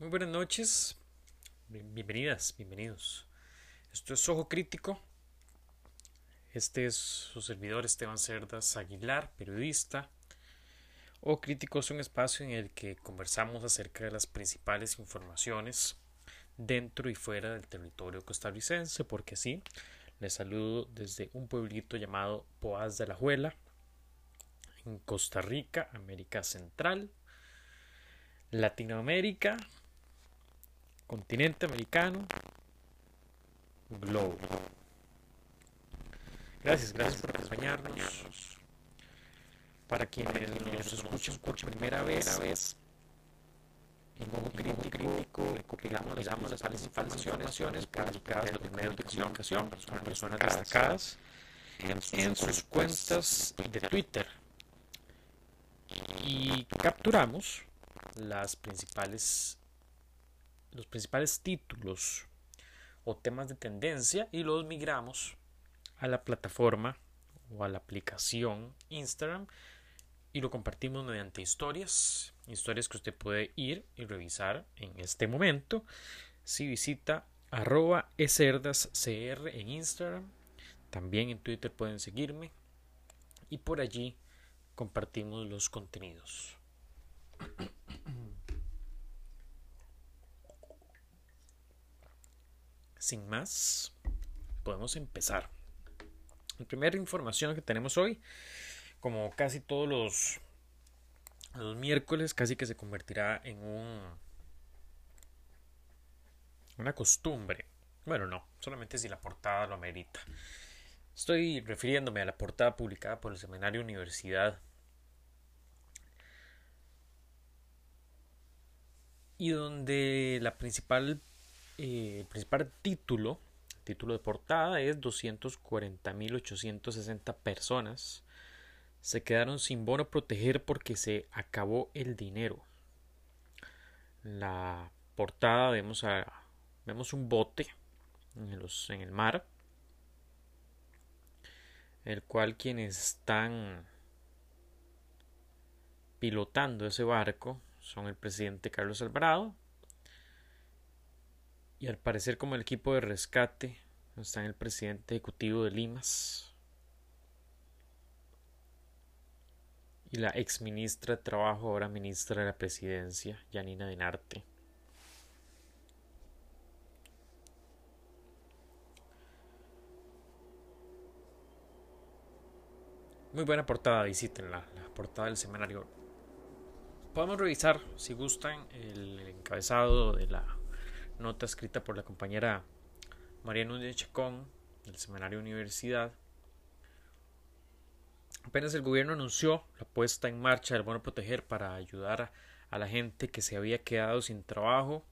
Muy buenas noches, bienvenidas, bienvenidos. Esto es Ojo Crítico. Este es su servidor Esteban Cerdas Aguilar, periodista. Ojo Crítico es un espacio en el que conversamos acerca de las principales informaciones dentro y fuera del territorio costarricense, porque sí, les saludo desde un pueblito llamado Poás de la Juela, en Costa Rica, América Central, Latinoamérica, continente americano, globo. Gracias, gracias por acompañarnos. Para quienes nos escuchan por primera vez, en modo crítico, recopilamos, les damos las informaciones publicadas en los medios de comunicación, son personas destacadas en sus cuentas de Twitter. Y capturamos las principales los principales títulos o temas de tendencia y los migramos a la plataforma o a la aplicación Instagram y lo compartimos mediante historias, historias que usted puede ir y revisar en este momento si visita arroba eserdascr en Instagram, también en Twitter pueden seguirme y por allí compartimos los contenidos. Sin más, podemos empezar. La primera información que tenemos hoy, como casi todos los, miércoles, casi que se convertirá en un una costumbre. Bueno, no, solamente si la portada lo amerita. Estoy refiriéndome a la portada publicada por el Seminario Universidad y donde la principal eh, el principal título, título de portada, es 240.860 personas se quedaron sin bono proteger porque se acabó el dinero. la portada vemos, a, vemos un bote en, el mar, el cual quienes están pilotando ese barco son el presidente Carlos Alvarado y al parecer como el equipo de rescate está en el presidente ejecutivo de Limas y la ex ministra de Trabajo, ahora ministra de la Presidencia, Janina Denarte. Muy buena portada, visítenla, la portada del semanario. Podemos revisar, si gustan, el encabezado de la nota escrita por la compañera María Núñez Chacón del Seminario Universidad. Apenas el gobierno anunció la puesta en marcha del bono proteger para ayudar a la gente que se había quedado sin trabajo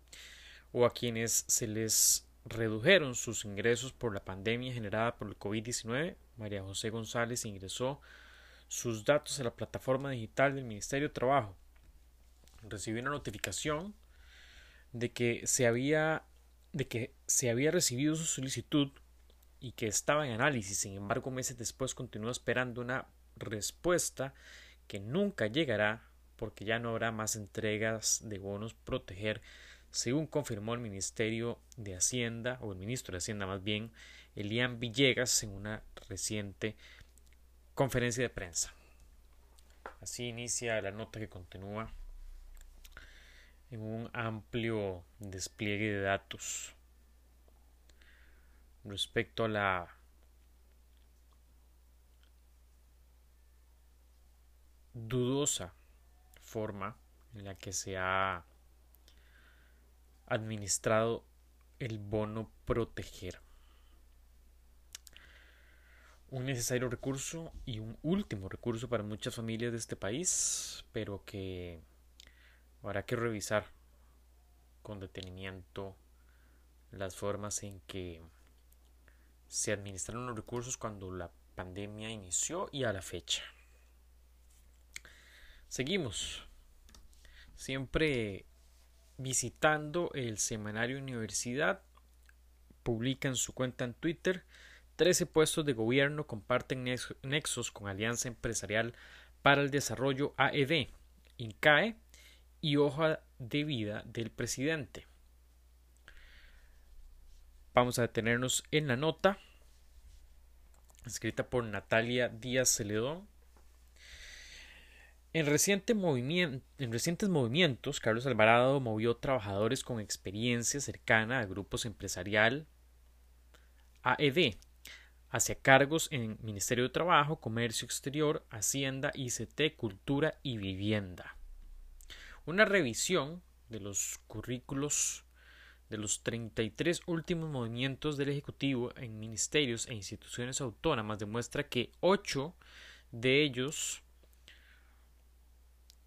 o a quienes se les redujeron sus ingresos por la pandemia generada por el COVID-19, María José González ingresó sus datos a la plataforma digital del Ministerio de Trabajo. Recibió una notificación de que se había de que se había recibido su solicitud y que estaba en análisis, sin embargo meses después continúa esperando una respuesta que nunca llegará porque ya no habrá más entregas de bonos proteger, según confirmó el Ministerio de Hacienda, o el ministro de Hacienda más bien, Elian Villegas, en una reciente conferencia de prensa. Así inicia la nota que continúa en un amplio despliegue de datos respecto a la dudosa forma en la que se ha administrado el bono proteger. Un necesario recurso y un último recurso para muchas familias de este país, pero que Habrá que revisar con detenimiento las formas en que se administraron los recursos cuando la pandemia inició y a la fecha. Seguimos. Siempre visitando el semanario Universidad, publica en su cuenta en Twitter 13 puestos de gobierno comparten nexos con Alianza Empresarial para el Desarrollo AED, INCAE y hoja de vida del presidente. Vamos a detenernos en la nota escrita por Natalia Díaz Celedón. En, en recientes movimientos, Carlos Alvarado movió trabajadores con experiencia cercana a grupos empresarial AED hacia cargos en Ministerio de Trabajo, Comercio Exterior, Hacienda, ICT, Cultura y Vivienda. Una revisión de los currículos de los 33 últimos movimientos del Ejecutivo en ministerios e instituciones autónomas demuestra que 8 de ellos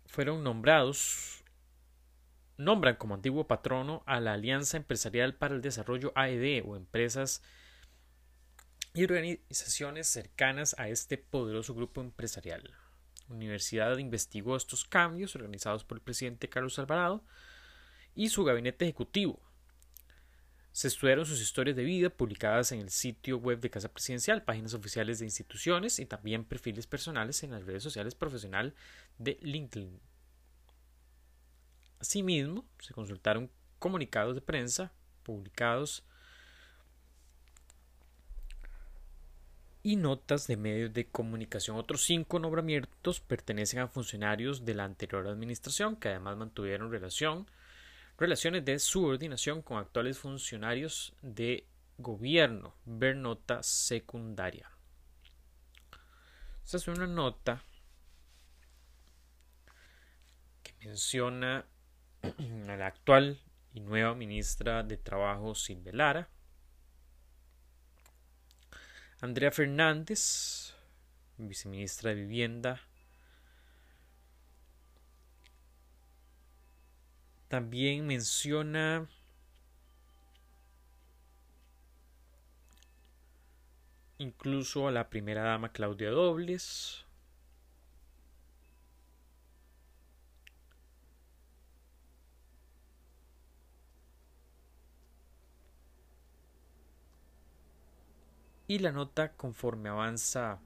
fueron nombrados nombran como antiguo patrono a la Alianza Empresarial para el Desarrollo AED o empresas y organizaciones cercanas a este poderoso grupo empresarial. Universidad investigó estos cambios organizados por el presidente Carlos Alvarado y su gabinete ejecutivo. Se estudiaron sus historias de vida publicadas en el sitio web de Casa Presidencial, páginas oficiales de instituciones y también perfiles personales en las redes sociales profesional de LinkedIn. Asimismo, se consultaron comunicados de prensa publicados y notas de medios de comunicación. Otros cinco nombramientos pertenecen a funcionarios de la anterior administración que además mantuvieron relación, relaciones de subordinación con actuales funcionarios de gobierno. Ver nota secundaria. Esta es una nota que menciona a la actual y nueva ministra de Trabajo Silvia Lara Andrea Fernández, viceministra de Vivienda. También menciona incluso a la primera dama Claudia Dobles. Y la nota conforme avanza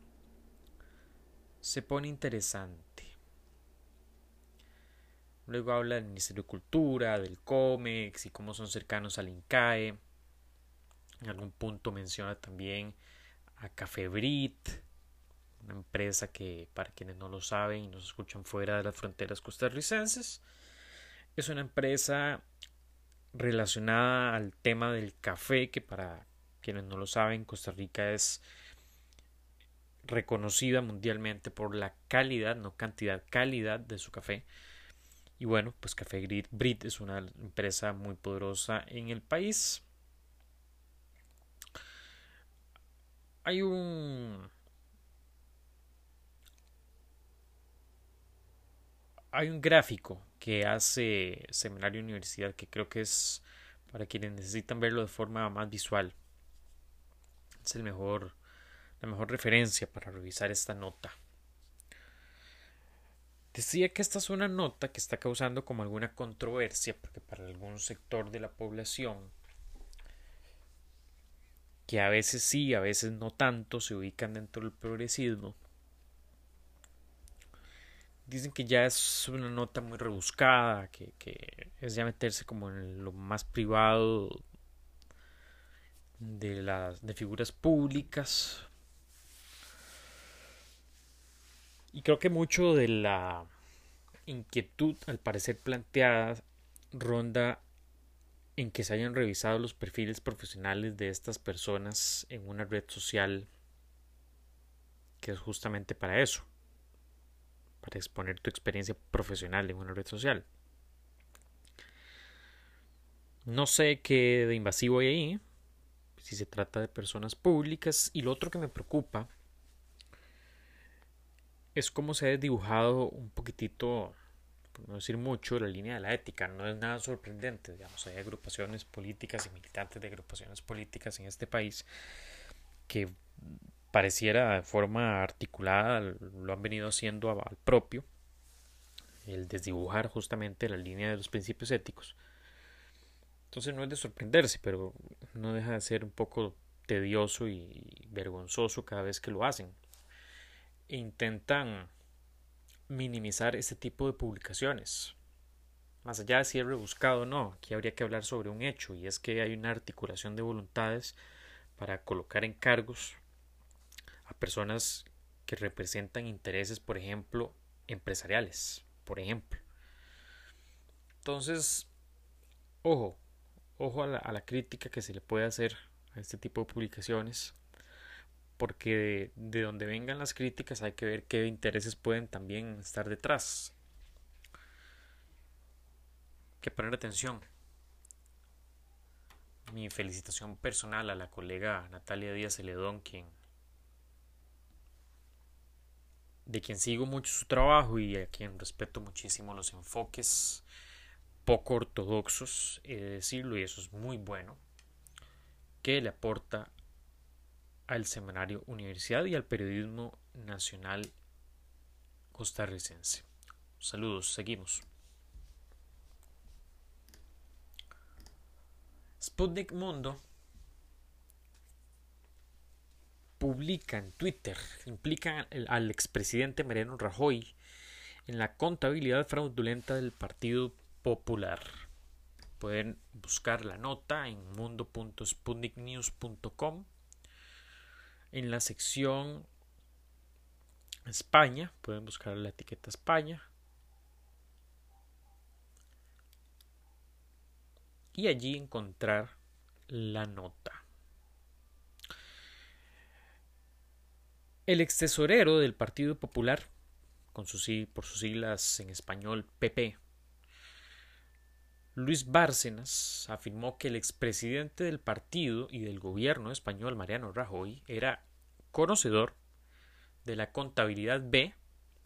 se pone interesante. Luego habla del Ministerio de Cultura, del COMEX y cómo son cercanos al INCAE. En algún punto menciona también a Cafebrit, una empresa que, para quienes no lo saben y nos escuchan fuera de las fronteras costarricenses, es una empresa relacionada al tema del café que para quienes no lo saben, Costa Rica es reconocida mundialmente por la calidad, no cantidad, calidad de su café. Y bueno, pues Café Brit es una empresa muy poderosa en el país. Hay un hay un gráfico que hace Seminario Universidad que creo que es para quienes necesitan verlo de forma más visual es el mejor, la mejor referencia para revisar esta nota. Decía que esta es una nota que está causando como alguna controversia, porque para algún sector de la población, que a veces sí, a veces no tanto, se ubican dentro del progresismo, dicen que ya es una nota muy rebuscada, que, que es ya meterse como en lo más privado de las de figuras públicas. Y creo que mucho de la inquietud al parecer planteada ronda en que se hayan revisado los perfiles profesionales de estas personas en una red social que es justamente para eso para exponer tu experiencia profesional en una red social. No sé qué de invasivo hay ahí si se trata de personas públicas. Y lo otro que me preocupa es cómo se ha dibujado un poquitito, por no decir mucho, la línea de la ética. No es nada sorprendente. Digamos, hay agrupaciones políticas y militantes de agrupaciones políticas en este país que pareciera de forma articulada lo han venido haciendo al propio el desdibujar justamente la línea de los principios éticos entonces no es de sorprenderse, pero no deja de ser un poco tedioso y vergonzoso cada vez que lo hacen. Intentan minimizar este tipo de publicaciones. más allá de si es rebuscado o no, aquí habría que hablar sobre un hecho, y es que hay una articulación de voluntades para colocar en cargos a personas que representan intereses, por ejemplo, empresariales, por ejemplo. Entonces, ojo, ojo a la, crítica que se le puede hacer a este tipo de publicaciones, porque de, de donde vengan las críticas hay que ver qué intereses pueden también estar detrás. que poner atención. Mi felicitación personal a la colega Natalia Díaz Celedón, quien de quien sigo mucho su trabajo y a quien respeto muchísimo los enfoques poco ortodoxos, he de decirlo, y eso es muy bueno, que le aporta al semanario Universidad y al periodismo nacional costarricense. Saludos, seguimos. Sputnik Mundo publica en Twitter, implica al expresidente Mariano Rajoy en la contabilidad fraudulenta del Partido Popular. Pueden buscar la nota en mundo.sputniknews.com en la sección España, pueden buscar la etiqueta España y allí encontrar la nota. El ex tesorero del Partido Popular, por sus siglas en español PP, Luis Bárcenas afirmó que el expresidente del partido y del gobierno español, Mariano Rajoy, era conocedor de la contabilidad B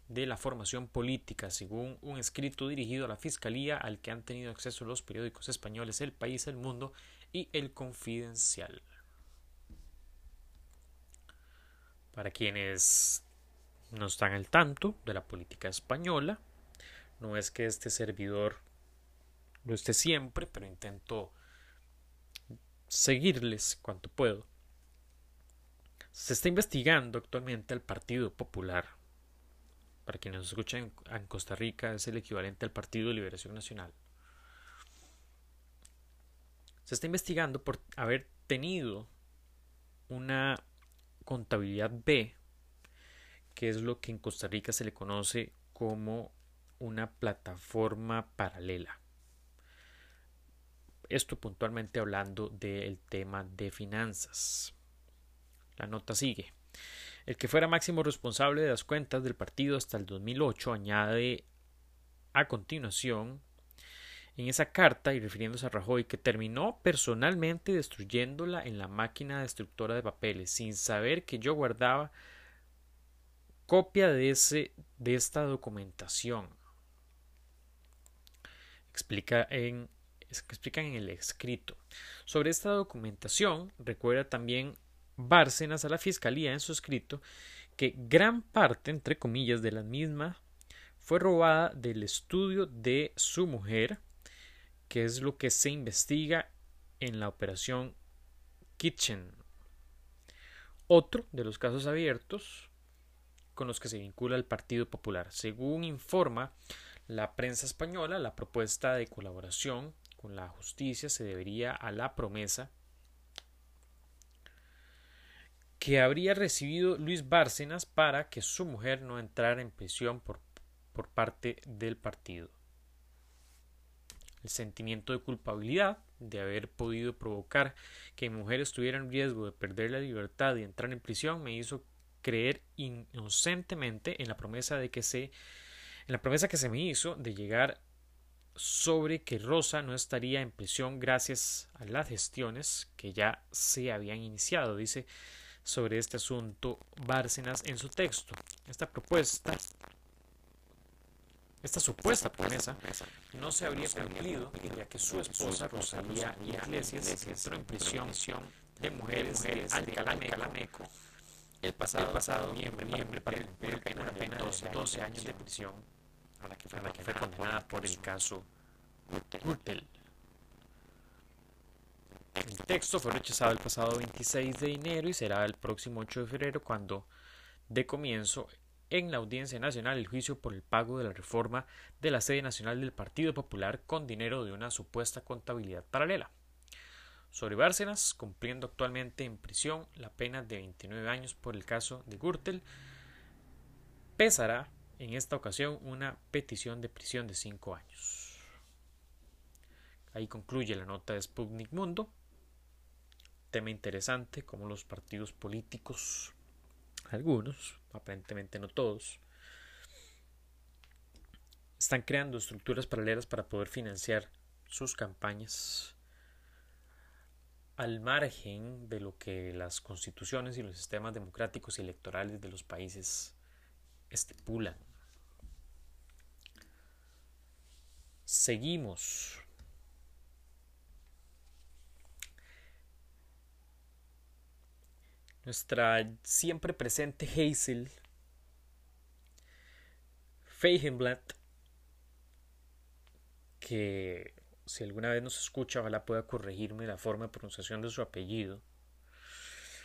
de la formación política, según un escrito dirigido a la Fiscalía al que han tenido acceso los periódicos españoles El País, El Mundo y El Confidencial. Para quienes no están al tanto de la política española, no es que este servidor lo esté siempre, pero intento seguirles cuanto puedo. Se está investigando actualmente al Partido Popular. Para quienes nos escuchan en Costa Rica es el equivalente al Partido de Liberación Nacional. Se está investigando por haber tenido una contabilidad B, que es lo que en Costa Rica se le conoce como una plataforma paralela. Esto puntualmente hablando del tema de finanzas. La nota sigue. El que fuera máximo responsable de las cuentas del partido hasta el 2008 añade a continuación en esa carta y refiriéndose a Rajoy que terminó personalmente destruyéndola en la máquina destructora de papeles sin saber que yo guardaba copia de ese de esta documentación explica en explican en el escrito sobre esta documentación recuerda también Bárcenas a la fiscalía en su escrito que gran parte entre comillas de la misma fue robada del estudio de su mujer que es lo que se investiga en la operación Kitchen. Otro de los casos abiertos con los que se vincula el Partido Popular. Según informa la prensa española, la propuesta de colaboración con la justicia se debería a la promesa que habría recibido Luis Bárcenas para que su mujer no entrara en prisión por, por parte del partido. El sentimiento de culpabilidad de haber podido provocar que mi mujer estuviera en riesgo de perder la libertad y entrar en prisión me hizo creer inocentemente en la promesa de que se en la promesa que se me hizo de llegar sobre que Rosa no estaría en prisión gracias a las gestiones que ya se habían iniciado, dice sobre este asunto Bárcenas en su texto. Esta propuesta esta supuesta promesa no se habría cumplido ya que su esposa Rosalía Iglesias entró en prisión de mujeres de Alcalameco el pasado, pasado noviembre, noviembre para pena, pena de 12, años de prisión a la que fue, la que fue condenada por el caso Gürtel. El texto fue rechazado el pasado 26 de enero y será el próximo 8 de febrero cuando dé comienzo en la Audiencia Nacional el juicio por el pago de la reforma de la sede nacional del Partido Popular con dinero de una supuesta contabilidad paralela. Sobre Bárcenas, cumpliendo actualmente en prisión la pena de 29 años por el caso de Gürtel, pesará en esta ocasión una petición de prisión de 5 años. Ahí concluye la nota de Sputnik Mundo. Tema interesante, como los partidos políticos, algunos, aparentemente no todos, están creando estructuras paralelas para poder financiar sus campañas al margen de lo que las constituciones y los sistemas democráticos y electorales de los países estipulan. Seguimos. Nuestra siempre presente Hazel Feigenblatt, que si alguna vez nos escucha, ojalá pueda corregirme la forma de pronunciación de su apellido,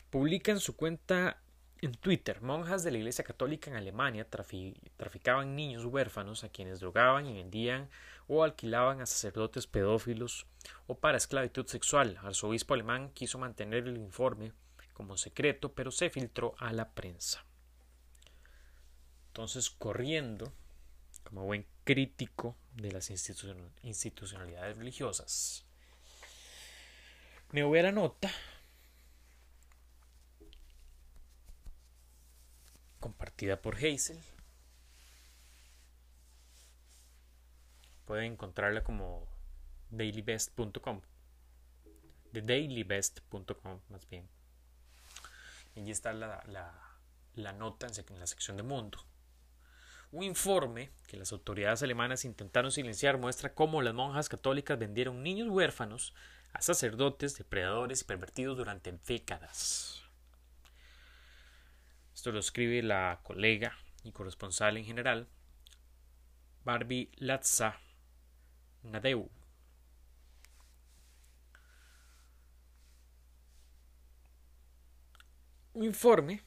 publica en su cuenta en Twitter, monjas de la Iglesia Católica en Alemania traficaban niños huérfanos a quienes drogaban y vendían o alquilaban a sacerdotes pedófilos o para esclavitud sexual. El arzobispo alemán quiso mantener el informe como secreto, pero se filtró a la prensa. Entonces, corriendo, como buen crítico de las institucionalidades religiosas, me voy a la nota compartida por Hazel. Pueden encontrarla como dailybest.com. De dailybest.com más bien. Y allí está la, la nota en la sección de mundo. Un informe que las autoridades alemanas intentaron silenciar muestra cómo las monjas católicas vendieron niños huérfanos a sacerdotes, depredadores y pervertidos durante décadas. Lo escribe la colega y corresponsal en general, Barbie Latza Nadeu. Un informe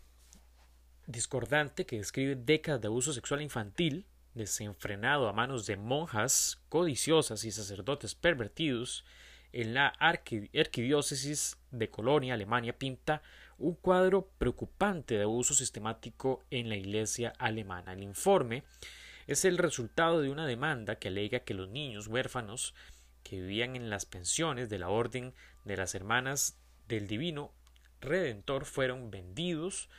discordante que describe décadas de abuso sexual infantil desenfrenado a manos de monjas codiciosas y sacerdotes pervertidos en la arquidiócesis de Colonia, Alemania, pinta un cuadro preocupante de abuso sistemático en la iglesia alemana. El informe es el resultado de una demanda que alega que los niños huérfanos que vivían en las pensiones de la Orden de las Hermanas del Divino Redentor fueron vendidos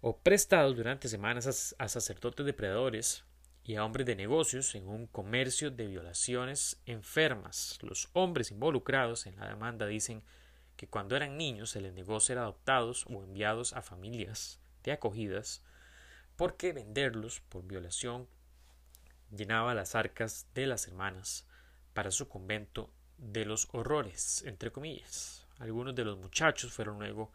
o prestados durante semanas a, sacerdotes depredadores y a hombres de negocios en un comercio de violaciones enfermas. Los hombres involucrados en la demanda dicen que cuando eran niños se les negó ser adoptados o enviados a familias de acogidas porque venderlos por violación llenaba las arcas de las hermanas para su convento de los horrores, entre comillas. Algunos de los muchachos fueron luego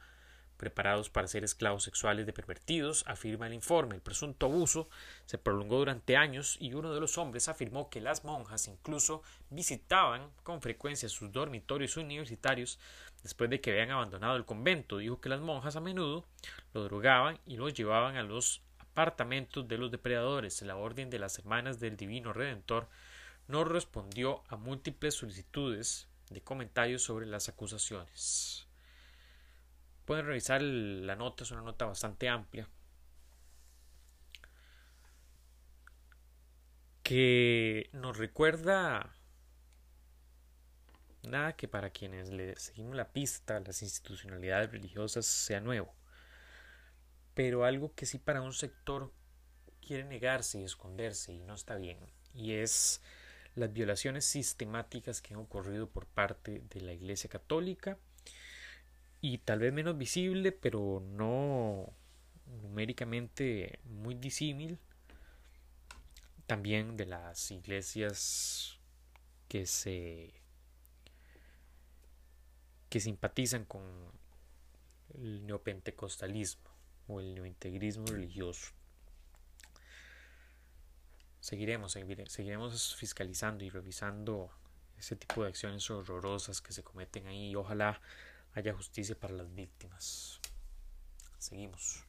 preparados para ser esclavos sexuales de pervertidos, afirma el informe. El presunto abuso se prolongó durante años y uno de los hombres afirmó que las monjas incluso visitaban con frecuencia sus dormitorios universitarios después de que habían abandonado el convento. Dijo que las monjas a menudo lo drogaban y lo llevaban a los apartamentos de los depredadores. La Orden de las Hermanas del Divino Redentor no respondió a múltiples solicitudes de comentarios sobre las acusaciones. Pueden revisar la nota, es una nota bastante amplia. Que nos recuerda nada que para quienes le seguimos la pista a las institucionalidades religiosas sea nuevo, pero algo que sí para un sector quiere negarse y esconderse y no está bien, y es las violaciones sistemáticas que han ocurrido por parte de la Iglesia Católica y tal vez menos visible, pero no numéricamente muy disímil. También de las iglesias que se que simpatizan con el neopentecostalismo o el neointegrismo religioso. Seguiremos, seguiremos fiscalizando y revisando ese tipo de acciones horrorosas que se cometen ahí y ojalá haya justicia para las víctimas. Seguimos.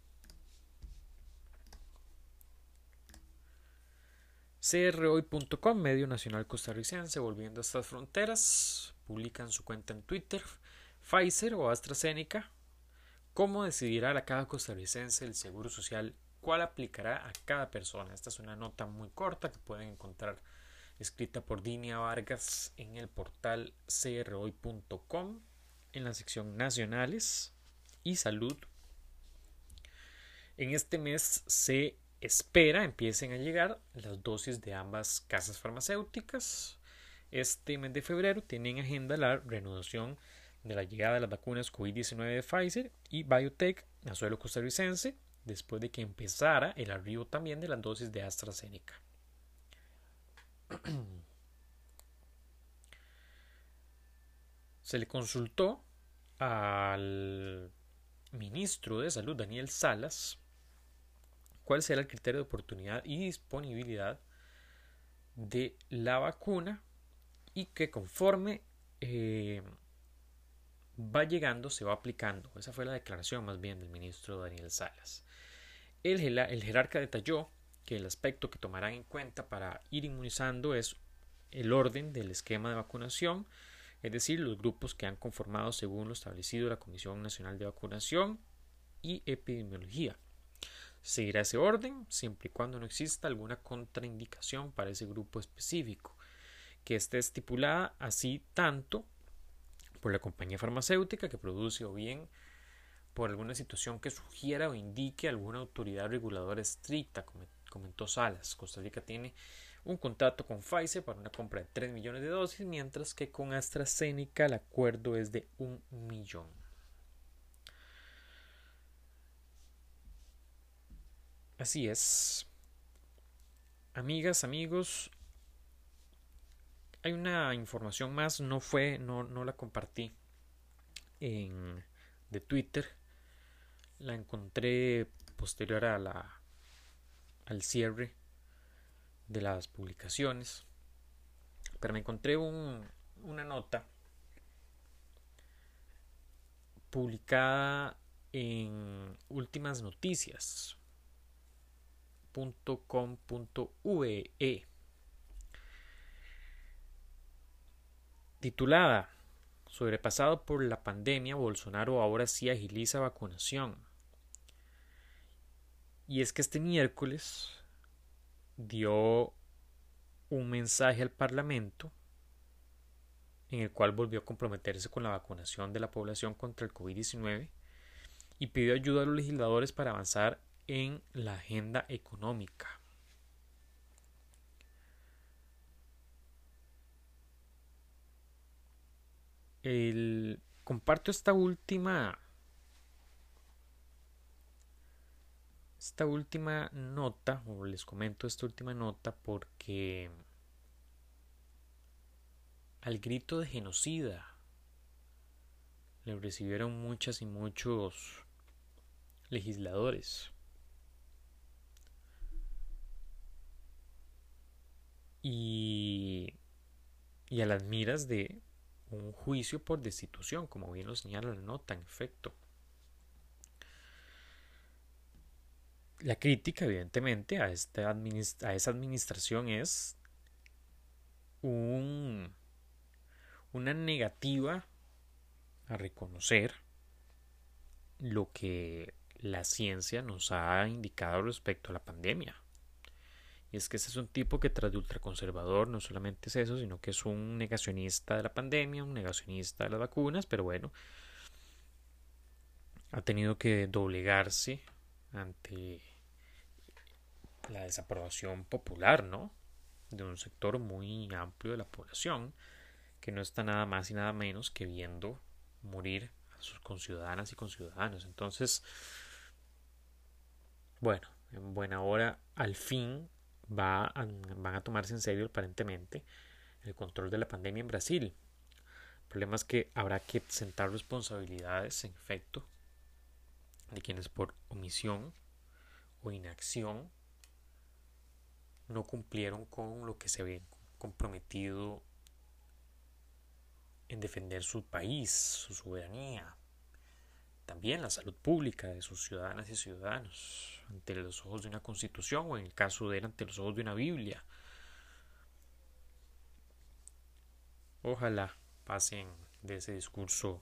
CROI.com, medio nacional costarricense, volviendo a estas fronteras, publican su cuenta en Twitter, Pfizer o AstraZeneca, cómo decidirá a cada costarricense el seguro social, cuál aplicará a cada persona. Esta es una nota muy corta que pueden encontrar escrita por Dinia Vargas en el portal CROI.com en la sección Nacionales y Salud. En este mes se espera empiecen a llegar las dosis de ambas casas farmacéuticas. Este mes de febrero tienen en agenda la renovación de la llegada de las vacunas COVID-19 de Pfizer y Biotech a suelo costarricense, después de que empezara el arribo también de las dosis de AstraZeneca. Se le consultó al ministro de Salud, Daniel Salas, cuál será el criterio de oportunidad y disponibilidad de la vacuna y que conforme eh, va llegando se va aplicando. Esa fue la declaración más bien del ministro Daniel Salas. El, el jerarca detalló que el aspecto que tomarán en cuenta para ir inmunizando es el orden del esquema de vacunación, es decir, los grupos que han conformado según lo establecido la Comisión Nacional de Vacunación y Epidemiología. Seguirá ese orden siempre y cuando no exista alguna contraindicación para ese grupo específico, que esté estipulada así tanto por la compañía farmacéutica que produce o bien por alguna situación que sugiera o indique alguna autoridad reguladora estricta, comentó Salas. Costa Rica tiene un contrato con Pfizer para una compra de 3 millones de dosis, mientras que con AstraZeneca el acuerdo es de un millón. Así es. Amigas, amigos, hay una información más, no fue, no, no la compartí en de Twitter. La encontré posterior a la al cierre de las publicaciones. Pero me encontré un, una nota publicada en Últimas titulada Sobrepasado por la pandemia, Bolsonaro ahora sí agiliza vacunación. Y es que este miércoles dio un mensaje al Parlamento en el cual volvió a comprometerse con la vacunación de la población contra el COVID-19 y pidió ayuda a los legisladores para avanzar en la agenda económica. El, comparto esta última esta última nota o les comento esta última nota porque al grito de genocida le recibieron muchas y muchos legisladores. Y, y a las miras de un juicio por destitución, como bien lo señala la nota, en efecto. La crítica, evidentemente, a, esta a esa administración es un, una negativa a reconocer lo que la ciencia nos ha indicado respecto a la pandemia. Y es que ese es un tipo que tras de ultraconservador no solamente es eso, sino que es un negacionista de la pandemia, un negacionista de las vacunas, pero bueno, ha tenido que doblegarse ante la desaprobación popular, ¿no? De un sector muy amplio de la población, que no está nada más y nada menos que viendo morir a sus conciudadanas y conciudadanos. Entonces, bueno, en buena hora, al fin va a, van a tomarse en serio aparentemente el control de la pandemia en Brasil. El problema es que habrá que sentar responsabilidades, en efecto, de quienes por omisión o inacción no cumplieron con lo que se habían comprometido en defender su país, su soberanía, también la salud pública de sus ciudadanas y ciudadanos ante los ojos de una constitución o en el caso de él ante los ojos de una Biblia. Ojalá pasen de ese discurso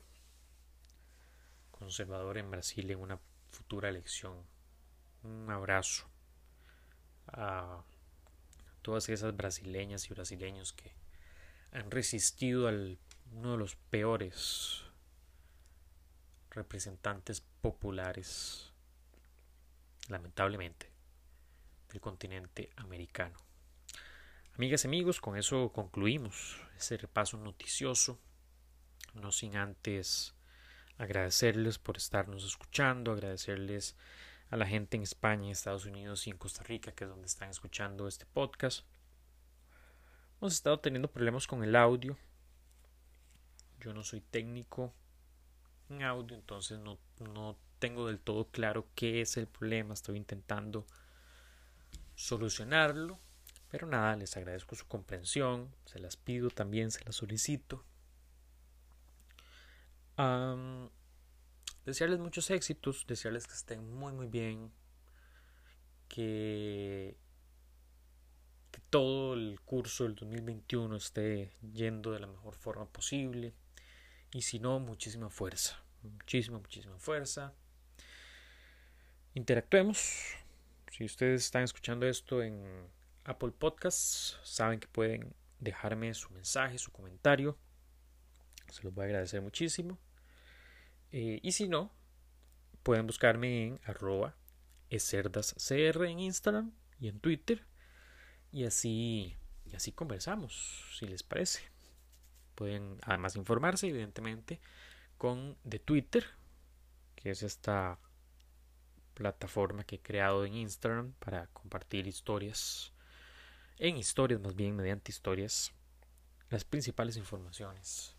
conservador en Brasil en una futura elección. Un abrazo a todas esas brasileñas y brasileños que han resistido al uno de los peores representantes populares lamentablemente, del continente americano. Amigas y amigos, con eso concluimos ese repaso noticioso, no sin antes agradecerles por estarnos escuchando, agradecerles a la gente en España, Estados Unidos y en Costa Rica, que es donde están escuchando este podcast. Hemos estado teniendo problemas con el audio. Yo no soy técnico en audio, entonces no, no tengo del todo claro qué es el problema. Estoy intentando solucionarlo. Pero nada, les agradezco su comprensión, se las pido también, se las solicito. desearles muchos éxitos, desearles que estén muy muy bien, que, que todo el curso del 2021 esté yendo de la mejor forma posible y si no, muchísima fuerza, muchísima, muchísima fuerza. Interactuemos. Si ustedes están escuchando esto en Apple Podcasts. Saben que pueden dejarme su mensaje, su comentario. Se los voy a agradecer muchísimo. Eh, y si no, pueden buscarme en arroba eserdascr en Instagram y en Twitter. Y así, y así conversamos, si les parece. Pueden además informarse, evidentemente, con de Twitter, que es esta plataforma que he creado en Instagram para compartir historias en historias, más bien mediante historias, las principales informaciones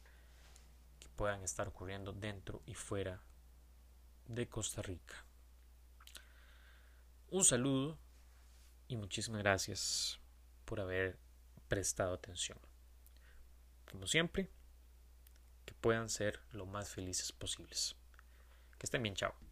que puedan estar ocurriendo dentro y fuera de Costa Rica. Un saludo y muchísimas gracias por haber prestado atención. Como siempre, que puedan ser lo más felices posibles. Que estén bien, chao.